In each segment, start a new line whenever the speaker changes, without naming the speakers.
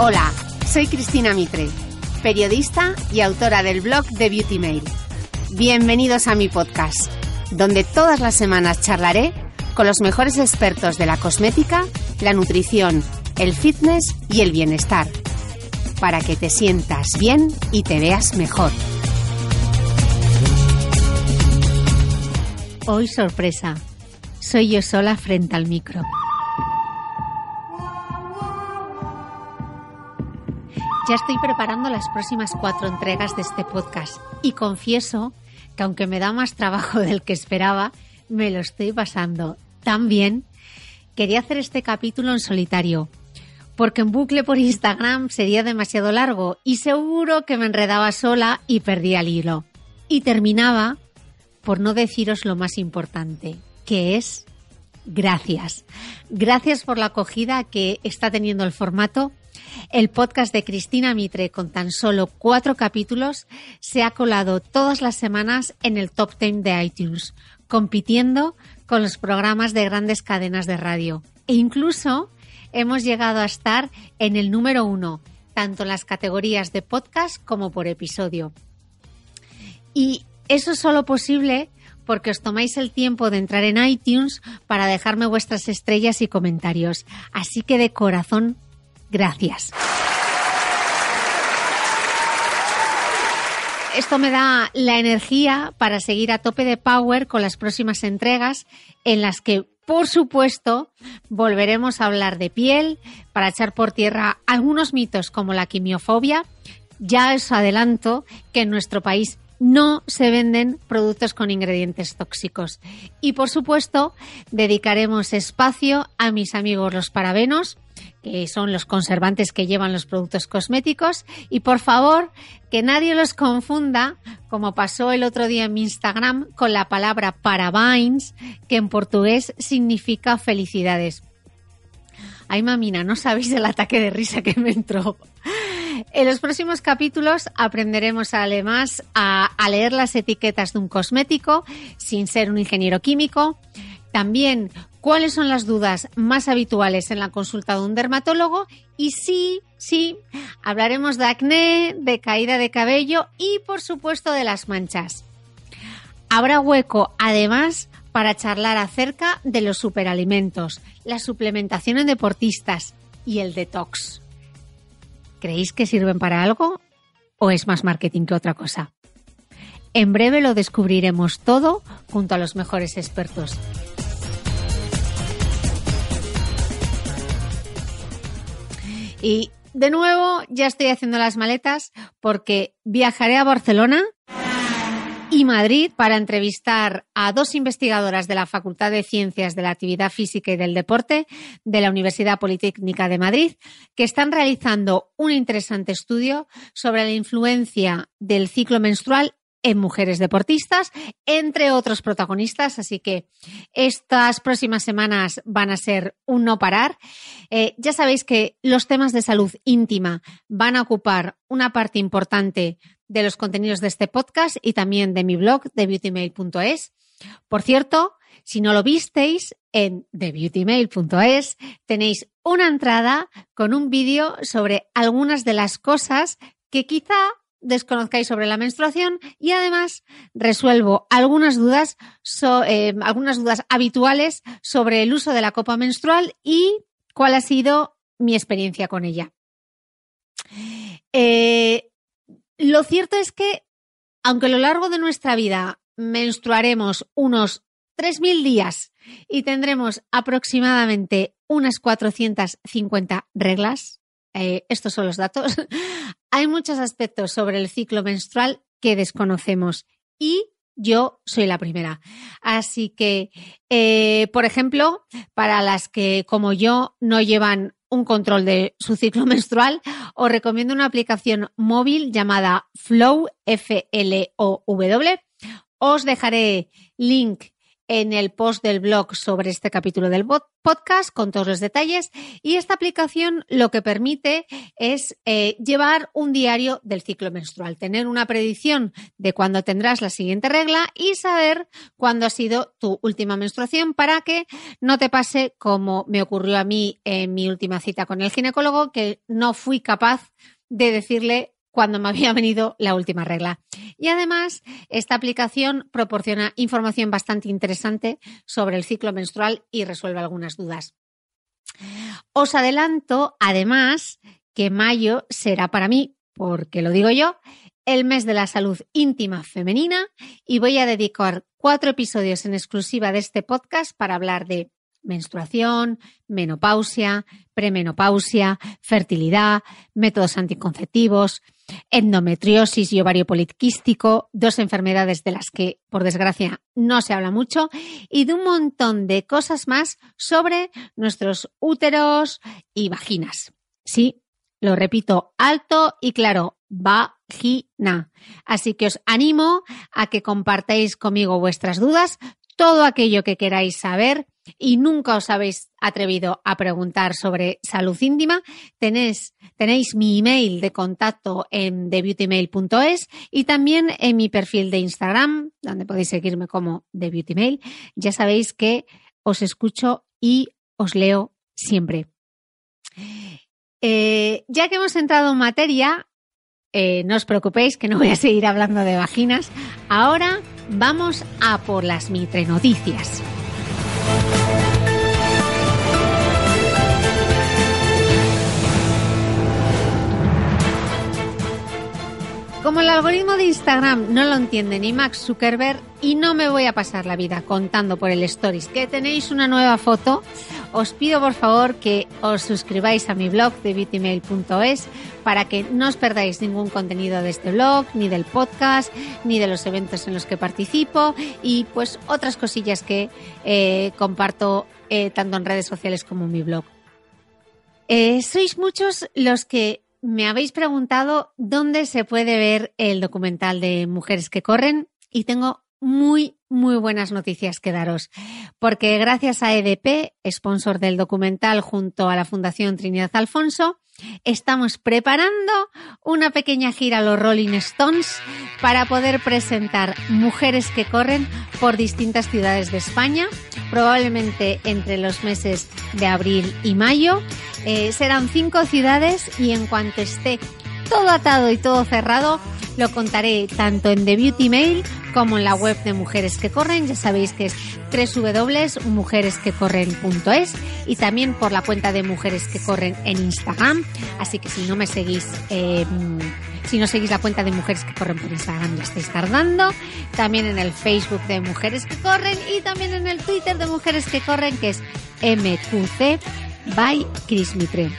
Hola, soy Cristina Mitre, periodista y autora del blog de Beauty Mail. Bienvenidos a mi podcast, donde todas las semanas charlaré con los mejores expertos de la cosmética, la nutrición, el fitness y el bienestar, para que te sientas bien y te veas mejor. Hoy sorpresa, soy yo sola frente al micro. Ya estoy preparando las próximas cuatro entregas de este podcast y confieso que aunque me da más trabajo del que esperaba, me lo estoy pasando tan bien. Quería hacer este capítulo en solitario, porque en bucle por Instagram sería demasiado largo y seguro que me enredaba sola y perdía el hilo. Y terminaba por no deciros lo más importante, que es gracias. Gracias por la acogida que está teniendo el formato el podcast de Cristina Mitre, con tan solo cuatro capítulos, se ha colado todas las semanas en el top 10 de iTunes, compitiendo con los programas de grandes cadenas de radio. E incluso hemos llegado a estar en el número uno, tanto en las categorías de podcast como por episodio. Y eso es solo posible porque os tomáis el tiempo de entrar en iTunes para dejarme vuestras estrellas y comentarios. Así que de corazón Gracias. Esto me da la energía para seguir a tope de power con las próximas entregas en las que, por supuesto, volveremos a hablar de piel para echar por tierra algunos mitos como la quimiofobia. Ya os adelanto que en nuestro país no se venden productos con ingredientes tóxicos. Y por supuesto, dedicaremos espacio a mis amigos los parabenos que son los conservantes que llevan los productos cosméticos. Y por favor, que nadie los confunda, como pasó el otro día en mi Instagram, con la palabra parabéns, que en portugués significa felicidades. Ay, mamina, no sabéis el ataque de risa que me entró. En los próximos capítulos aprenderemos además a, a leer las etiquetas de un cosmético sin ser un ingeniero químico. También cuáles son las dudas más habituales en la consulta de un dermatólogo y sí, sí, hablaremos de acné, de caída de cabello y por supuesto de las manchas. Habrá hueco además para charlar acerca de los superalimentos, la suplementación en deportistas y el detox. ¿Creéis que sirven para algo o es más marketing que otra cosa? En breve lo descubriremos todo junto a los mejores expertos. Y de nuevo ya estoy haciendo las maletas porque viajaré a Barcelona y Madrid para entrevistar a dos investigadoras de la Facultad de Ciencias de la Actividad Física y del Deporte de la Universidad Politécnica de Madrid, que están realizando un interesante estudio sobre la influencia del ciclo menstrual en mujeres deportistas, entre otros protagonistas. Así que estas próximas semanas van a ser un no parar. Eh, ya sabéis que los temas de salud íntima van a ocupar una parte importante de los contenidos de este podcast y también de mi blog de beautymail.es. Por cierto, si no lo visteis, en thebeautymail.es tenéis una entrada con un vídeo sobre algunas de las cosas que quizá desconozcáis sobre la menstruación y además resuelvo algunas dudas, eh, algunas dudas habituales sobre el uso de la copa menstrual y cuál ha sido mi experiencia con ella. Eh, lo cierto es que, aunque a lo largo de nuestra vida menstruaremos unos 3.000 días y tendremos aproximadamente unas 450 reglas, eh, estos son los datos, hay muchos aspectos sobre el ciclo menstrual que desconocemos y yo soy la primera. Así que, eh, por ejemplo, para las que como yo no llevan un control de su ciclo menstrual, os recomiendo una aplicación móvil llamada Flow, F-L-O-W. Os dejaré link en el post del blog sobre este capítulo del podcast con todos los detalles. Y esta aplicación lo que permite es eh, llevar un diario del ciclo menstrual, tener una predicción de cuándo tendrás la siguiente regla y saber cuándo ha sido tu última menstruación para que no te pase como me ocurrió a mí en mi última cita con el ginecólogo que no fui capaz de decirle cuando me había venido la última regla. Y además, esta aplicación proporciona información bastante interesante sobre el ciclo menstrual y resuelve algunas dudas. Os adelanto, además, que mayo será para mí, porque lo digo yo, el mes de la salud íntima femenina y voy a dedicar cuatro episodios en exclusiva de este podcast para hablar de menstruación, menopausia, premenopausia, fertilidad, métodos anticonceptivos, endometriosis y ovario poliquístico, dos enfermedades de las que, por desgracia, no se habla mucho, y de un montón de cosas más sobre nuestros úteros y vaginas. Sí, lo repito alto y claro, vagina. Así que os animo a que compartáis conmigo vuestras dudas, todo aquello que queráis saber y nunca os habéis atrevido a preguntar sobre salud íntima, tenéis, tenéis mi email de contacto en thebeautymail.es y también en mi perfil de Instagram, donde podéis seguirme como TheBeautyMail. Ya sabéis que os escucho y os leo siempre. Eh, ya que hemos entrado en materia, eh, no os preocupéis que no voy a seguir hablando de vaginas. Ahora vamos a por las mitre noticias. Como el algoritmo de Instagram no lo entiende ni Max Zuckerberg y no me voy a pasar la vida contando por el Stories que tenéis una nueva foto, os pido por favor que os suscribáis a mi blog de beautymail.es para que no os perdáis ningún contenido de este blog, ni del podcast, ni de los eventos en los que participo y pues otras cosillas que eh, comparto eh, tanto en redes sociales como en mi blog. Eh, sois muchos los que me habéis preguntado dónde se puede ver el documental de Mujeres que Corren y tengo muy, muy buenas noticias que daros, porque gracias a EDP, sponsor del documental junto a la Fundación Trinidad Alfonso, estamos preparando una pequeña gira a los Rolling Stones para poder presentar Mujeres que Corren por distintas ciudades de España, probablemente entre los meses de abril y mayo. Eh, serán cinco ciudades y en cuanto esté todo atado y todo cerrado, lo contaré tanto en The Beauty Mail como en la web de Mujeres que Corren. Ya sabéis que es www.mujeresquecorren.es y también por la cuenta de Mujeres que Corren en Instagram. Así que si no me seguís, eh, si no seguís la cuenta de Mujeres que Corren por Instagram, ya estáis tardando. También en el Facebook de Mujeres que Corren y también en el Twitter de Mujeres que Corren, que es MQC by Chris Mitre.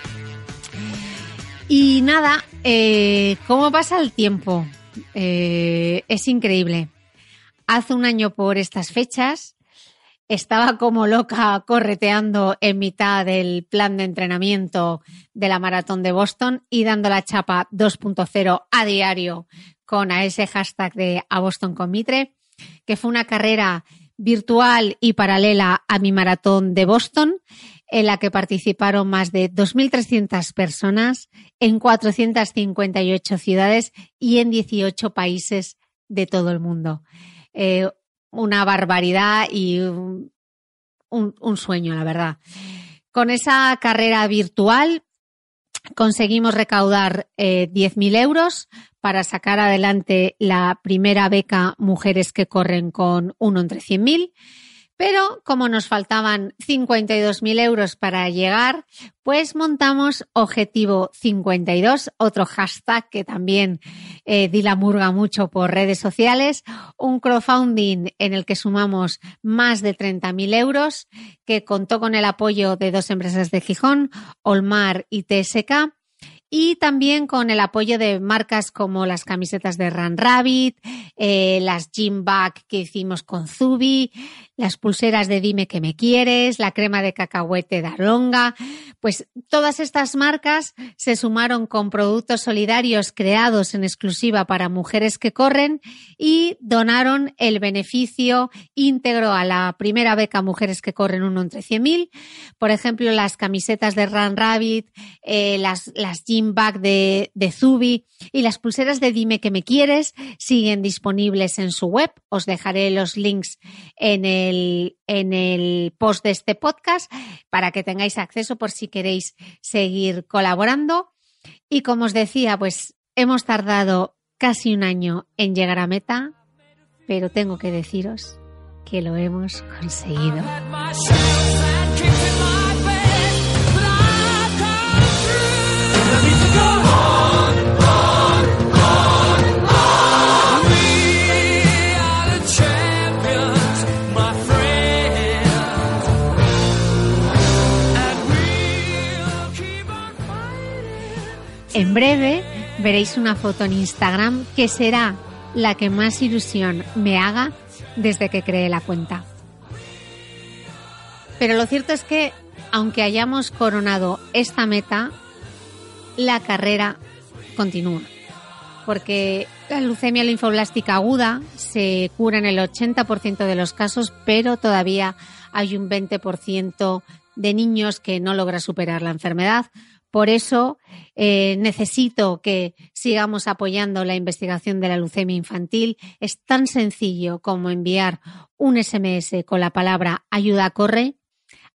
Y nada, eh, ¿cómo pasa el tiempo? Eh, es increíble. Hace un año por estas fechas estaba como loca correteando en mitad del plan de entrenamiento de la maratón de Boston y dando la chapa 2.0 a diario con ese hashtag de a Boston con Mitre, que fue una carrera virtual y paralela a mi maratón de Boston, en la que participaron más de 2.300 personas en 458 ciudades y en 18 países de todo el mundo. Eh, una barbaridad y un, un, sueño, la verdad. Con esa carrera virtual conseguimos recaudar eh, 10.000 euros para sacar adelante la primera beca Mujeres que corren con uno entre 100.000 pero como nos faltaban 52.000 euros para llegar, pues montamos Objetivo 52, otro hashtag que también eh, di la murga mucho por redes sociales, un crowdfunding en el que sumamos más de 30.000 euros, que contó con el apoyo de dos empresas de Gijón, Olmar y TSK y también con el apoyo de marcas como las camisetas de Run Rabbit, eh, las gym bag que hicimos con Zubi, las pulseras de Dime que me quieres, la crema de cacahuete de Aronga. Pues todas estas marcas se sumaron con productos solidarios creados en exclusiva para mujeres que corren y donaron el beneficio íntegro a la primera beca Mujeres que corren uno entre 100.000. Por ejemplo, las camisetas de Run Rabbit, eh, las, las gym bag de, de Zubi y las pulseras de Dime que me quieres siguen disponibles en su web. Os dejaré los links en el, en el post de este podcast para que tengáis acceso por si queréis seguir colaborando. Y como os decía, pues hemos tardado casi un año en llegar a meta, pero tengo que deciros que lo hemos conseguido. En breve veréis una foto en Instagram que será la que más ilusión me haga desde que creé la cuenta. Pero lo cierto es que, aunque hayamos coronado esta meta, la carrera continúa. Porque la leucemia linfoblástica aguda se cura en el 80% de los casos, pero todavía hay un 20% de niños que no logra superar la enfermedad. Por eso eh, necesito que sigamos apoyando la investigación de la leucemia infantil. Es tan sencillo como enviar un SMS con la palabra ayuda corre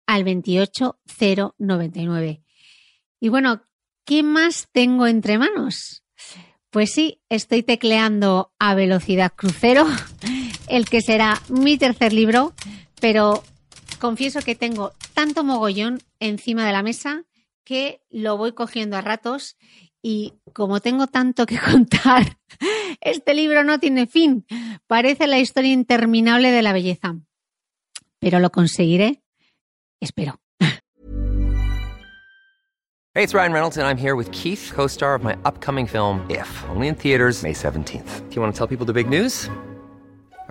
al 28099. Y bueno, ¿qué más tengo entre manos? Pues sí, estoy tecleando a velocidad crucero, el que será mi tercer libro, pero confieso que tengo tanto mogollón encima de la mesa que lo voy cogiendo a ratos y como tengo tanto que contar, este libro no tiene fin. Parece la historia interminable de la belleza. Pero lo conseguiré, espero.
Hey, it's Ryan Reynolds and I'm here with Keith, co-star of my upcoming film If, only in theaters May 17th. Do you want to tell people the big news?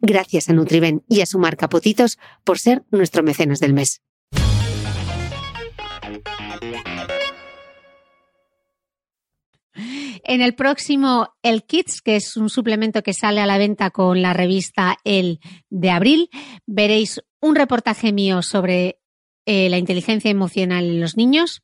Gracias a Nutriben y a su marca Potitos por ser nuestro mecenas del mes. En el próximo El Kids, que es un suplemento que sale a la venta con la revista El de abril, veréis un reportaje mío sobre eh, la inteligencia emocional en los niños.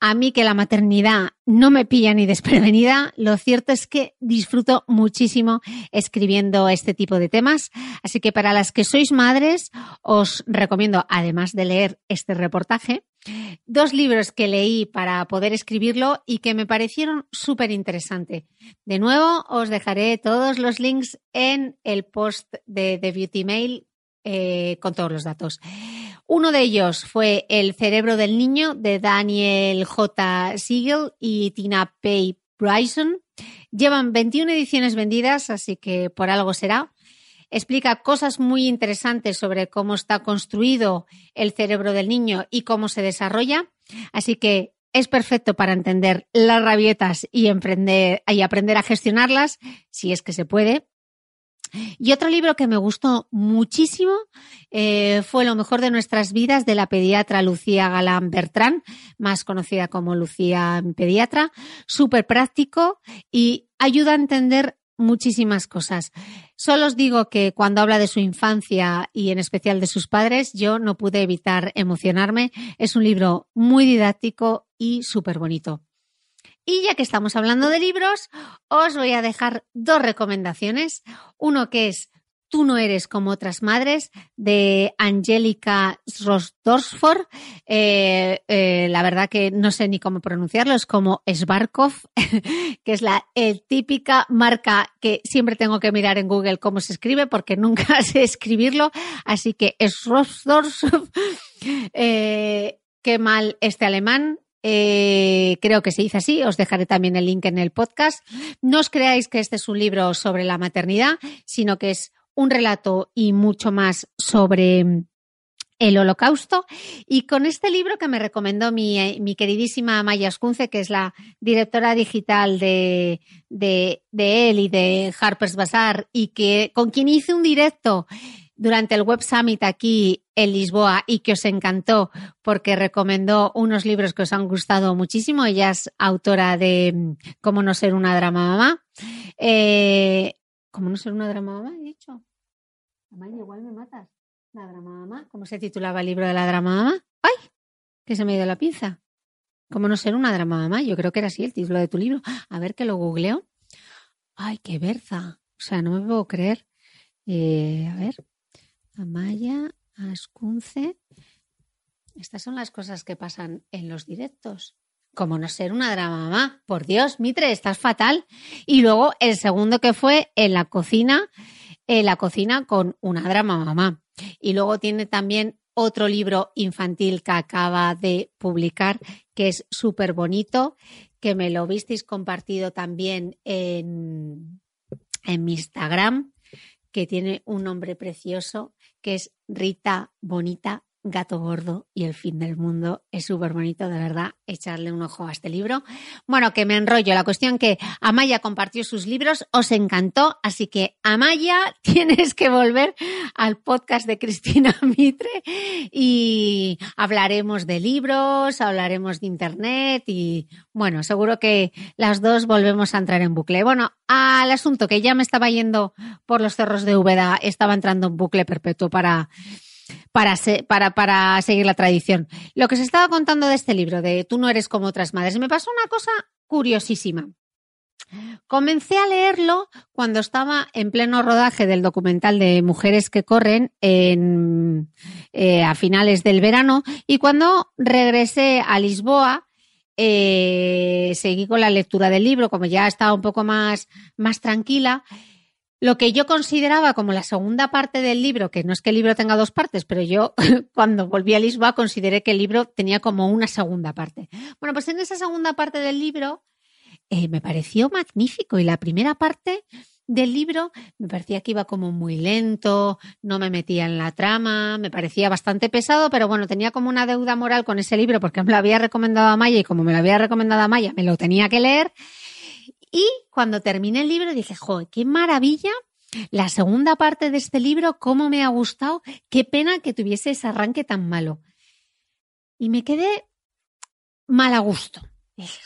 A mí que la maternidad no me pilla ni desprevenida, lo cierto es que disfruto muchísimo escribiendo este tipo de temas. Así que para las que sois madres, os recomiendo, además de leer este reportaje, dos libros que leí para poder escribirlo y que me parecieron súper interesantes. De nuevo, os dejaré todos los links en el post de The Beauty Mail eh, con todos los datos. Uno de ellos fue El cerebro del niño de Daniel J. Siegel y Tina Pay Bryson. Llevan 21 ediciones vendidas, así que por algo será. Explica cosas muy interesantes sobre cómo está construido el cerebro del niño y cómo se desarrolla. Así que es perfecto para entender las rabietas y, y aprender a gestionarlas, si es que se puede. Y otro libro que me gustó muchísimo eh, fue Lo mejor de nuestras vidas de la pediatra Lucía Galán Bertrán, más conocida como Lucía Pediatra, súper práctico y ayuda a entender muchísimas cosas. Solo os digo que cuando habla de su infancia y en especial de sus padres, yo no pude evitar emocionarme. Es un libro muy didáctico y súper bonito. Y ya que estamos hablando de libros, os voy a dejar dos recomendaciones. Uno que es Tú no eres como otras madres de Angélica Rosdorsford. Eh, eh, la verdad que no sé ni cómo pronunciarlo, es como Svarkov, que es la típica marca que siempre tengo que mirar en Google cómo se escribe porque nunca sé escribirlo. Así que es. Eh, qué mal este alemán, eh, creo que se dice así, os dejaré también el link en el podcast. No os creáis que este es un libro sobre la maternidad, sino que es un relato y mucho más sobre mm, el holocausto. Y con este libro que me recomendó mi, eh, mi queridísima Maya Ascunce, que es la directora digital de, de, de él y de Harper's Bazaar, y que con quien hice un directo durante el Web Summit aquí en Lisboa y que os encantó porque recomendó unos libros que os han gustado muchísimo. Ella es autora de mm, Cómo no ser una drama mamá. Eh, ¿Cómo no ser una drama mamá? He dicho. Mamá, igual me matas. La drama mamá. ¿Cómo se titulaba el libro de la drama mamá? ¡Ay! Que se me ha ido la pinza. ¿Cómo no ser una drama mamá? Yo creo que era así el título de tu libro. A ver que lo googleo. ¡Ay, qué berza! O sea, no me puedo creer. Eh, a ver. Amaya Ascunce. Estas son las cosas que pasan en los directos. Como no ser una drama mamá. Por Dios, Mitre, estás fatal. Y luego el segundo que fue en la cocina, en la cocina con una drama mamá. Y luego tiene también otro libro infantil que acaba de publicar, que es súper bonito, que me lo visteis compartido también en, en mi Instagram, que tiene un nombre precioso que es Rita Bonita Gato Gordo y el fin del mundo. Es súper bonito, de verdad, echarle un ojo a este libro. Bueno, que me enrollo. La cuestión que Amaya compartió sus libros, os encantó, así que Amaya, tienes que volver al podcast de Cristina Mitre y hablaremos de libros, hablaremos de Internet y bueno, seguro que las dos volvemos a entrar en bucle. Bueno, al asunto que ya me estaba yendo por los cerros de Úbeda, estaba entrando en bucle perpetuo para para, para, para seguir la tradición. Lo que se estaba contando de este libro, de Tú no eres como otras madres, me pasó una cosa curiosísima. Comencé a leerlo cuando estaba en pleno rodaje del documental de Mujeres que corren en, eh, a finales del verano y cuando regresé a Lisboa eh, seguí con la lectura del libro, como ya estaba un poco más, más tranquila. Lo que yo consideraba como la segunda parte del libro, que no es que el libro tenga dos partes, pero yo cuando volví a Lisboa consideré que el libro tenía como una segunda parte. Bueno, pues en esa segunda parte del libro eh, me pareció magnífico y la primera parte del libro me parecía que iba como muy lento, no me metía en la trama, me parecía bastante pesado, pero bueno, tenía como una deuda moral con ese libro porque me lo había recomendado a Maya y como me lo había recomendado a Maya, me lo tenía que leer. Y cuando terminé el libro dije, joder, qué maravilla la segunda parte de este libro, cómo me ha gustado, qué pena que tuviese ese arranque tan malo. Y me quedé mal a gusto. dije,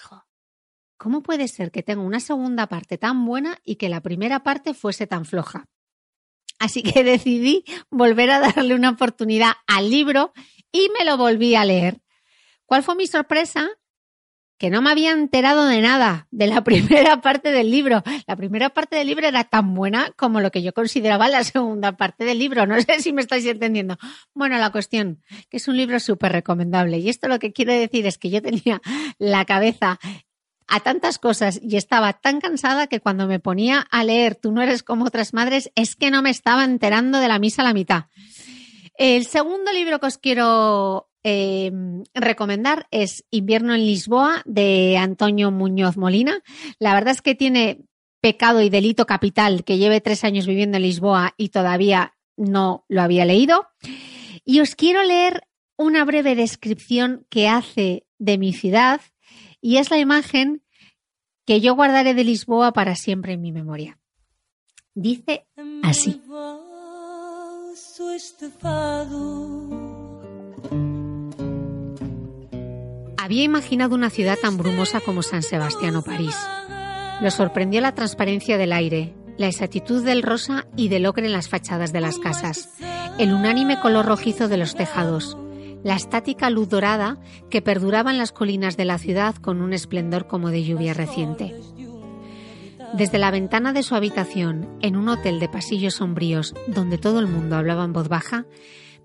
¿cómo puede ser que tenga una segunda parte tan buena y que la primera parte fuese tan floja? Así que decidí volver a darle una oportunidad al libro y me lo volví a leer. ¿Cuál fue mi sorpresa? Que no me había enterado de nada de la primera parte del libro. La primera parte del libro era tan buena como lo que yo consideraba la segunda parte del libro. No sé si me estáis entendiendo. Bueno, la cuestión, que es un libro súper recomendable. Y esto lo que quiere decir es que yo tenía la cabeza a tantas cosas y estaba tan cansada que cuando me ponía a leer Tú no eres como otras madres es que no me estaba enterando de la misa a la mitad. El segundo libro que os quiero eh, recomendar es Invierno en Lisboa de Antonio Muñoz Molina. La verdad es que tiene pecado y delito capital que lleve tres años viviendo en Lisboa y todavía no lo había leído. Y os quiero leer una breve descripción que hace de mi ciudad y es la imagen que yo guardaré de Lisboa para siempre en mi memoria. Dice así. Había imaginado una ciudad tan brumosa como San Sebastián o París. Lo sorprendió la transparencia del aire, la exactitud del rosa y del ocre en las fachadas de las casas, el unánime color rojizo de los tejados, la estática luz dorada que perduraba en las colinas de la ciudad con un esplendor como de lluvia reciente. Desde la ventana de su habitación, en un hotel de pasillos sombríos donde todo el mundo hablaba en voz baja,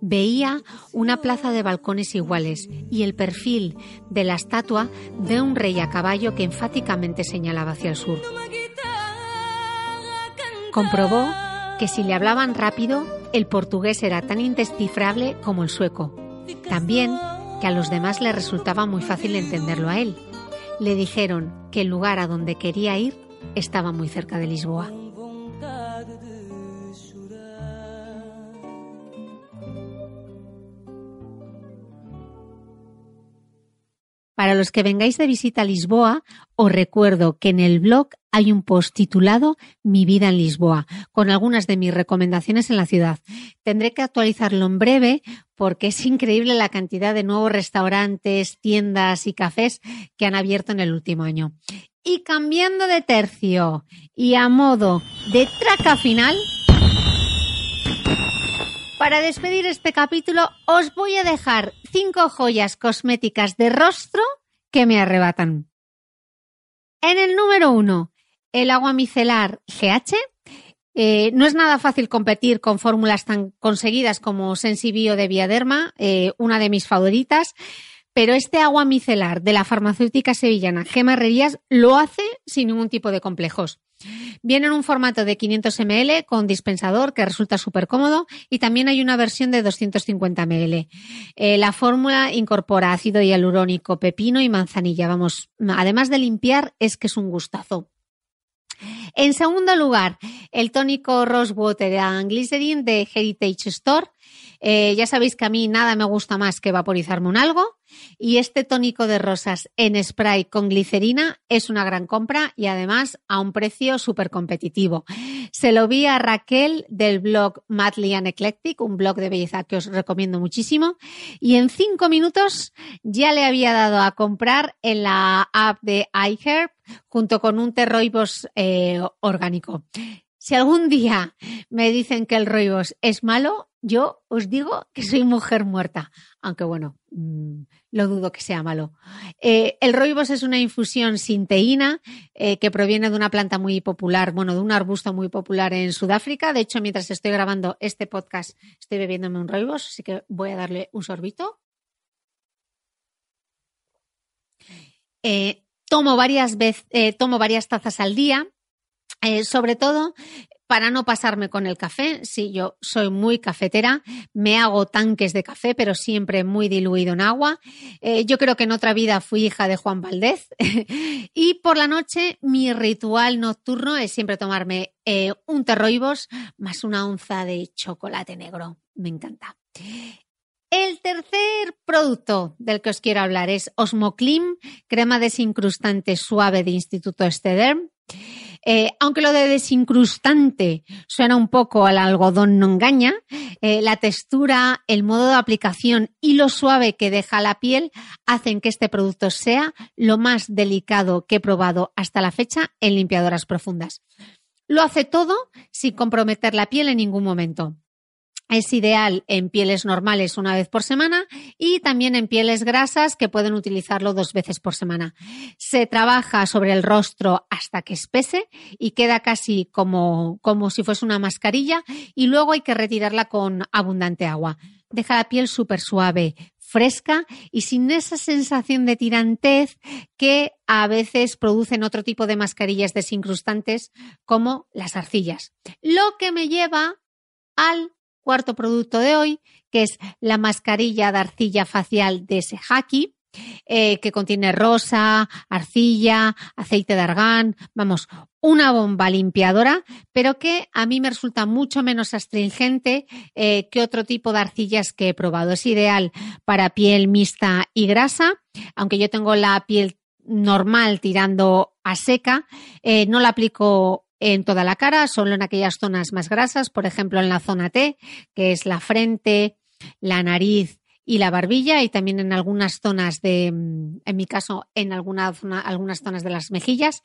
veía una plaza de balcones iguales y el perfil de la estatua de un rey a caballo que enfáticamente señalaba hacia el sur. Comprobó que si le hablaban rápido, el portugués era tan indescifrable como el sueco, también que a los demás le resultaba muy fácil entenderlo a él. Le dijeron que el lugar a donde quería ir estaba muy cerca de Lisboa. Para los que vengáis de visita a Lisboa, os recuerdo que en el blog hay un post titulado Mi vida en Lisboa, con algunas de mis recomendaciones en la ciudad. Tendré que actualizarlo en breve porque es increíble la cantidad de nuevos restaurantes, tiendas y cafés que han abierto en el último año. Y cambiando de tercio y a modo de traca final, para despedir este capítulo os voy a dejar cinco joyas cosméticas de rostro que me arrebatan. En el número uno, el agua micelar GH. Eh, no es nada fácil competir con fórmulas tan conseguidas como Sensibio de Viaderma, eh, una de mis favoritas, pero este agua micelar de la farmacéutica sevillana Gema Herrerías lo hace sin ningún tipo de complejos. Viene en un formato de 500 ml con dispensador que resulta súper cómodo y también hay una versión de 250 ml. Eh, la fórmula incorpora ácido hialurónico, pepino y manzanilla. Vamos, además de limpiar, es que es un gustazo. En segundo lugar, el tónico Rosewater and Glycerin de Heritage Store. Eh, ya sabéis que a mí nada me gusta más que vaporizarme un algo. Y este tónico de rosas en spray con glicerina es una gran compra y además a un precio súper competitivo. Se lo vi a Raquel del blog Madly and Eclectic, un blog de belleza que os recomiendo muchísimo. Y en cinco minutos ya le había dado a comprar en la app de iHerb junto con un terroibos eh, orgánico. Si algún día me dicen que el roibos es malo, yo os digo que soy mujer muerta, aunque bueno, mmm, lo dudo que sea malo. Eh, el roibos es una infusión sin teína eh, que proviene de una planta muy popular, bueno, de un arbusto muy popular en Sudáfrica. De hecho, mientras estoy grabando este podcast, estoy bebiéndome un roibos, así que voy a darle un sorbito. Eh, tomo varias tazas al día. Eh, sobre todo para no pasarme con el café. Sí, yo soy muy cafetera, me hago tanques de café, pero siempre muy diluido en agua. Eh, yo creo que en otra vida fui hija de Juan Valdez. y por la noche mi ritual nocturno es siempre tomarme eh, un terroibos más una onza de chocolate negro. Me encanta. El tercer producto del que os quiero hablar es Osmoclim, crema desincrustante suave de Instituto Estederm. Eh, aunque lo de desincrustante suena un poco al algodón no engaña, eh, la textura, el modo de aplicación y lo suave que deja la piel hacen que este producto sea lo más delicado que he probado hasta la fecha en limpiadoras profundas. Lo hace todo sin comprometer la piel en ningún momento. Es ideal en pieles normales una vez por semana y también en pieles grasas que pueden utilizarlo dos veces por semana. Se trabaja sobre el rostro hasta que espese y queda casi como, como si fuese una mascarilla y luego hay que retirarla con abundante agua. Deja la piel súper suave, fresca y sin esa sensación de tirantez que a veces producen otro tipo de mascarillas desincrustantes como las arcillas. Lo que me lleva al cuarto producto de hoy, que es la mascarilla de arcilla facial de Sehaki, eh, que contiene rosa, arcilla, aceite de argán, vamos, una bomba limpiadora, pero que a mí me resulta mucho menos astringente eh, que otro tipo de arcillas que he probado. Es ideal para piel mixta y grasa, aunque yo tengo la piel normal tirando a seca, eh, no la aplico en toda la cara, solo en aquellas zonas más grasas, por ejemplo en la zona T, que es la frente, la nariz y la barbilla, y también en algunas zonas de, en mi caso, en alguna zona, algunas zonas de las mejillas.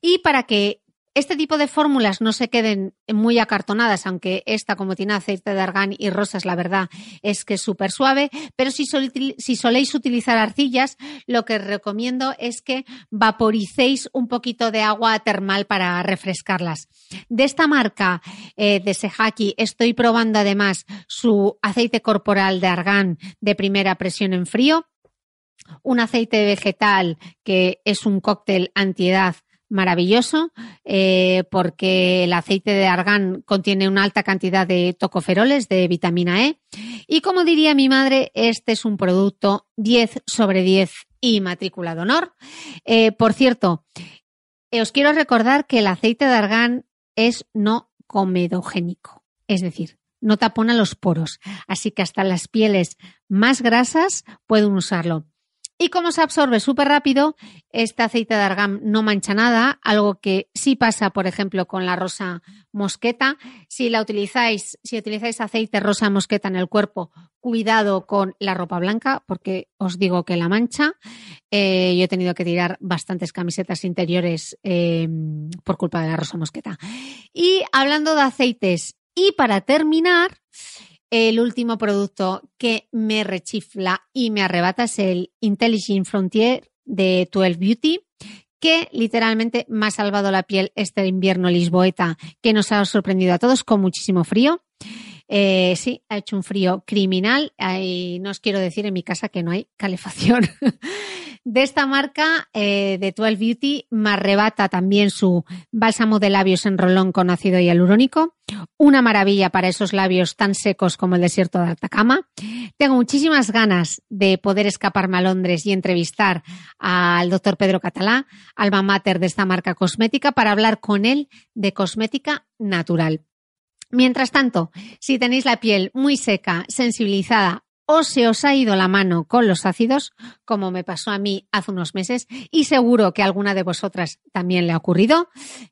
Y para que este tipo de fórmulas no se queden muy acartonadas, aunque esta, como tiene aceite de argán y rosas, la verdad es que es súper suave. Pero si, si, soléis utilizar arcillas, lo que recomiendo es que vaporicéis un poquito de agua termal para refrescarlas. De esta marca eh, de Sehaki estoy probando además su aceite corporal de argán de primera presión en frío un aceite vegetal que es un cóctel antiedad maravilloso eh, porque el aceite de argán contiene una alta cantidad de tocoferoles, de vitamina E. Y como diría mi madre, este es un producto 10 sobre 10 y matrícula de honor. Eh, por cierto, eh, os quiero recordar que el aceite de argán es no comedogénico, es decir, no tapona los poros, así que hasta las pieles más grasas pueden usarlo. Y como se absorbe súper rápido, este aceite de argán no mancha nada, algo que sí pasa, por ejemplo, con la rosa mosqueta. Si la utilizáis, si utilizáis aceite rosa mosqueta en el cuerpo, cuidado con la ropa blanca, porque os digo que la mancha. Eh, yo he tenido que tirar bastantes camisetas interiores eh, por culpa de la rosa mosqueta. Y hablando de aceites, y para terminar, el último producto que me rechifla y me arrebata es el Intelligent Frontier de 12 Beauty, que literalmente me ha salvado la piel este invierno lisboeta, que nos ha sorprendido a todos con muchísimo frío. Eh, sí, ha hecho un frío criminal y no os quiero decir en mi casa que no hay calefacción. de esta marca eh, de 12 Beauty me arrebata también su bálsamo de labios en rolón con ácido hialurónico. Una maravilla para esos labios tan secos como el desierto de Atacama. Tengo muchísimas ganas de poder escaparme a Londres y entrevistar al doctor Pedro Catalá, alma mater de esta marca cosmética, para hablar con él de cosmética natural. Mientras tanto, si tenéis la piel muy seca, sensibilizada o se os ha ido la mano con los ácidos, como me pasó a mí hace unos meses, y seguro que a alguna de vosotras también le ha ocurrido.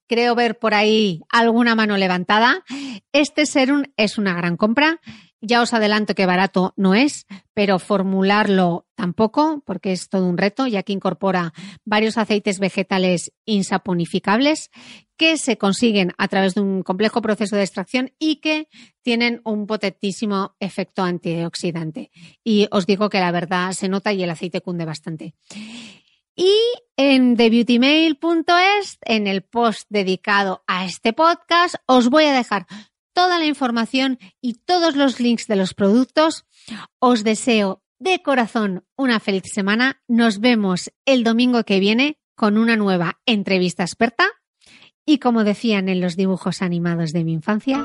Creo ver por ahí alguna mano levantada. Este serum es una gran compra. Ya os adelanto que barato no es, pero formularlo tampoco, porque es todo un reto, ya que incorpora varios aceites vegetales insaponificables que se consiguen a través de un complejo proceso de extracción y que tienen un potentísimo efecto antioxidante. Y os digo que la verdad se nota y el aceite cunde bastante. Y en thebeautymail.es, en el post dedicado a este podcast, os voy a dejar toda la información y todos los links de los productos. Os deseo de corazón una feliz semana. Nos vemos el domingo que viene con una nueva entrevista experta. Y como decían en los dibujos animados de mi infancia.